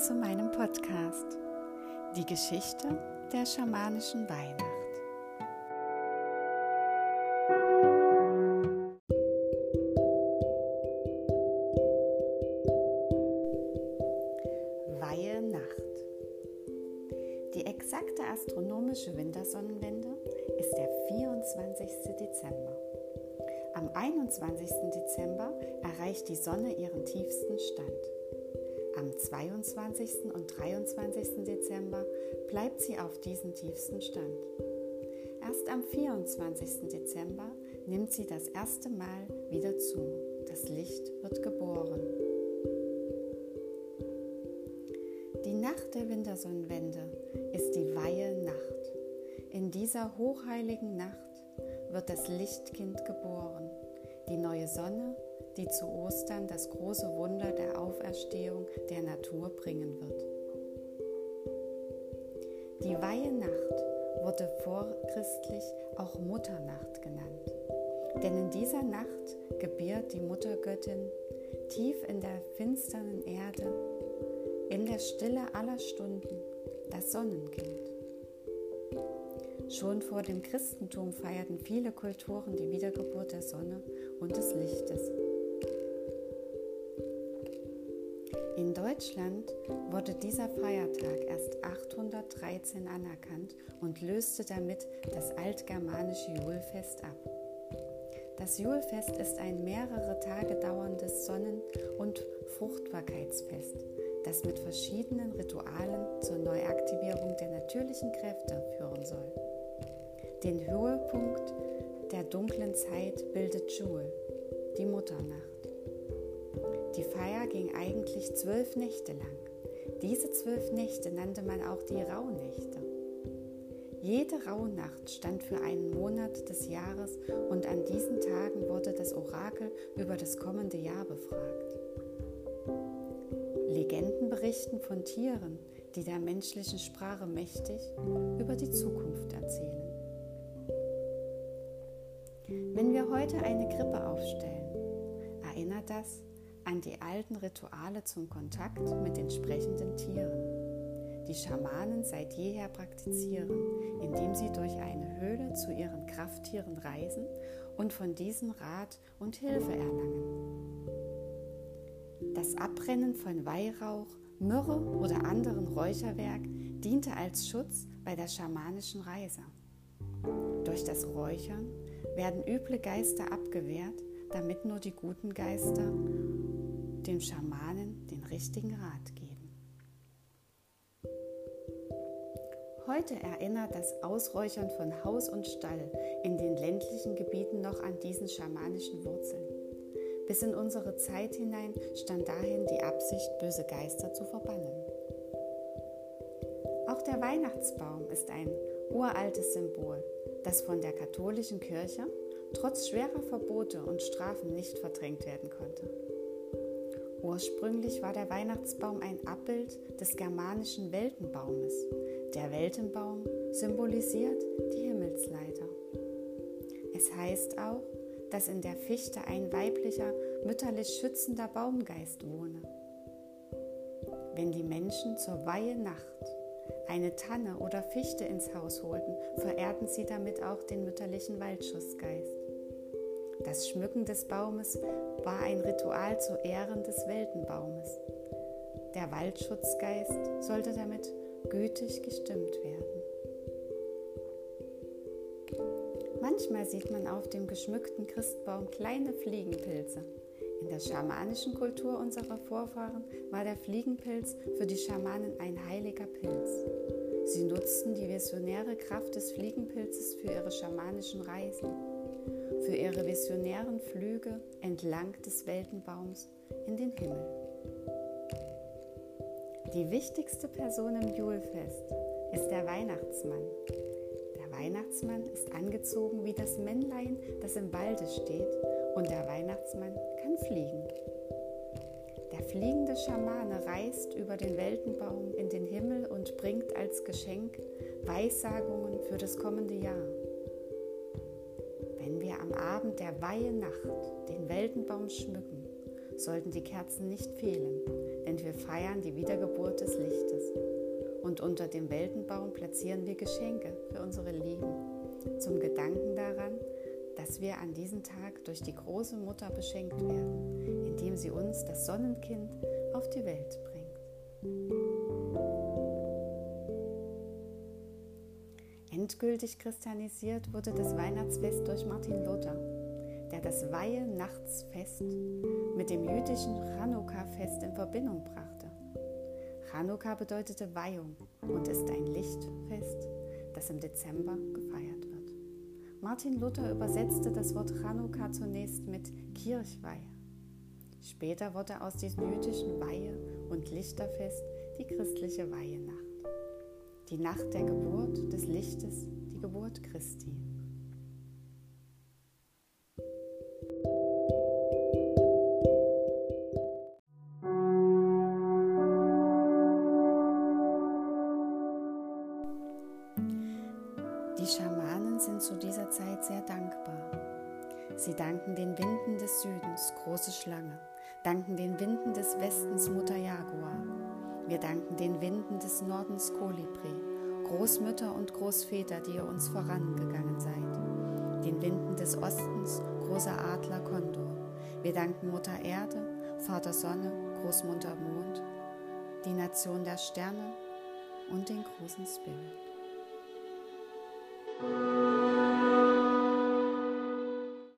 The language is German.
zu meinem Podcast, die Geschichte der schamanischen Weihnacht. Weihe Nacht. Die exakte astronomische Wintersonnenwende ist der 24. Dezember. Am 21. Dezember erreicht die Sonne ihren tiefsten Stand. Am 22. und 23. Dezember bleibt sie auf diesem tiefsten Stand. Erst am 24. Dezember nimmt sie das erste Mal wieder zu. Das Licht wird geboren. Die Nacht der Wintersonnenwende ist die Weihe Nacht. In dieser hochheiligen Nacht wird das Lichtkind geboren. Die neue Sonne die zu Ostern das große Wunder der Auferstehung der Natur bringen wird. Die Weihe Nacht wurde vorchristlich auch Mutternacht genannt, denn in dieser Nacht gebiert die Muttergöttin tief in der finsteren Erde, in der Stille aller Stunden, das Sonnenkind. Schon vor dem Christentum feierten viele Kulturen die Wiedergeburt der Sonne und des Lichtes. In Deutschland wurde dieser Feiertag erst 813 anerkannt und löste damit das altgermanische Julfest ab. Das Julfest ist ein mehrere Tage dauerndes Sonnen- und Fruchtbarkeitsfest, das mit verschiedenen Ritualen zur Neuaktivierung der natürlichen Kräfte führen soll. Den Höhepunkt der dunklen Zeit bildet Jul, die Mutternacht. Die Feier ging eigentlich zwölf Nächte lang. Diese zwölf Nächte nannte man auch die Rauhnächte. Jede Rauhnacht stand für einen Monat des Jahres und an diesen Tagen wurde das Orakel über das kommende Jahr befragt. Legenden berichten von Tieren, die der menschlichen Sprache mächtig über die Zukunft erzählen. Wenn wir heute eine Krippe aufstellen, erinnert das an die alten Rituale zum Kontakt mit den sprechenden Tieren, die Schamanen seit jeher praktizieren, indem sie durch eine Höhle zu ihren Krafttieren reisen und von diesen Rat und Hilfe erlangen. Das Abbrennen von Weihrauch, Myrrhe oder anderen Räucherwerk diente als Schutz bei der schamanischen Reise. Durch das Räuchern werden üble Geister abgewehrt, damit nur die guten Geister dem Schamanen den richtigen Rat geben. Heute erinnert das Ausräuchern von Haus und Stall in den ländlichen Gebieten noch an diesen schamanischen Wurzeln. Bis in unsere Zeit hinein stand dahin die Absicht, böse Geister zu verbannen. Auch der Weihnachtsbaum ist ein uraltes Symbol, das von der katholischen Kirche trotz schwerer Verbote und Strafen nicht verdrängt werden konnte. Ursprünglich war der Weihnachtsbaum ein Abbild des germanischen Weltenbaumes. Der Weltenbaum symbolisiert die Himmelsleiter. Es heißt auch, dass in der Fichte ein weiblicher, mütterlich schützender Baumgeist wohne. Wenn die Menschen zur Weihe Nacht eine Tanne oder Fichte ins Haus holten, verehrten sie damit auch den mütterlichen Waldschussgeist. Das Schmücken des Baumes war ein Ritual zu Ehren des Weltenbaumes. Der Waldschutzgeist sollte damit gütig gestimmt werden. Manchmal sieht man auf dem geschmückten Christbaum kleine Fliegenpilze. In der schamanischen Kultur unserer Vorfahren war der Fliegenpilz für die Schamanen ein heiliger Pilz. Sie nutzten die visionäre Kraft des Fliegenpilzes für ihre schamanischen Reisen für ihre visionären Flüge entlang des Weltenbaums in den Himmel. Die wichtigste Person im Julfest ist der Weihnachtsmann. Der Weihnachtsmann ist angezogen wie das Männlein, das im Walde steht, und der Weihnachtsmann kann fliegen. Der fliegende Schamane reist über den Weltenbaum in den Himmel und bringt als Geschenk Weissagungen für das kommende Jahr am Abend der Weihe Nacht den Weltenbaum schmücken, sollten die Kerzen nicht fehlen, denn wir feiern die Wiedergeburt des Lichtes. Und unter dem Weltenbaum platzieren wir Geschenke für unsere Lieben, zum Gedanken daran, dass wir an diesem Tag durch die große Mutter beschenkt werden, indem sie uns das Sonnenkind auf die Welt bringt. Endgültig christianisiert wurde das Weihnachtsfest durch Martin Luther, der das Weihe-Nachtsfest mit dem jüdischen Chanukka-Fest in Verbindung brachte. Chanukka bedeutete Weihung und ist ein Lichtfest, das im Dezember gefeiert wird. Martin Luther übersetzte das Wort Chanukka zunächst mit Kirchweihe. Später wurde aus diesem jüdischen Weihe- und Lichterfest die christliche Weihenacht die Nacht der Geburt des Lichtes, die Geburt Christi. Die Schamanen sind zu dieser Zeit sehr dankbar. Sie danken den Winden des Südens, große Schlange, danken den Winden des Westens, Mutter Jaguar, wir danken den Winden des Nordens Kolibri, Großmütter und Großväter, die ihr uns vorangegangen seid. Den Winden des Ostens, großer Adler Kondor. Wir danken Mutter Erde, Vater Sonne, Großmutter Mond, die Nation der Sterne und den großen Spirit.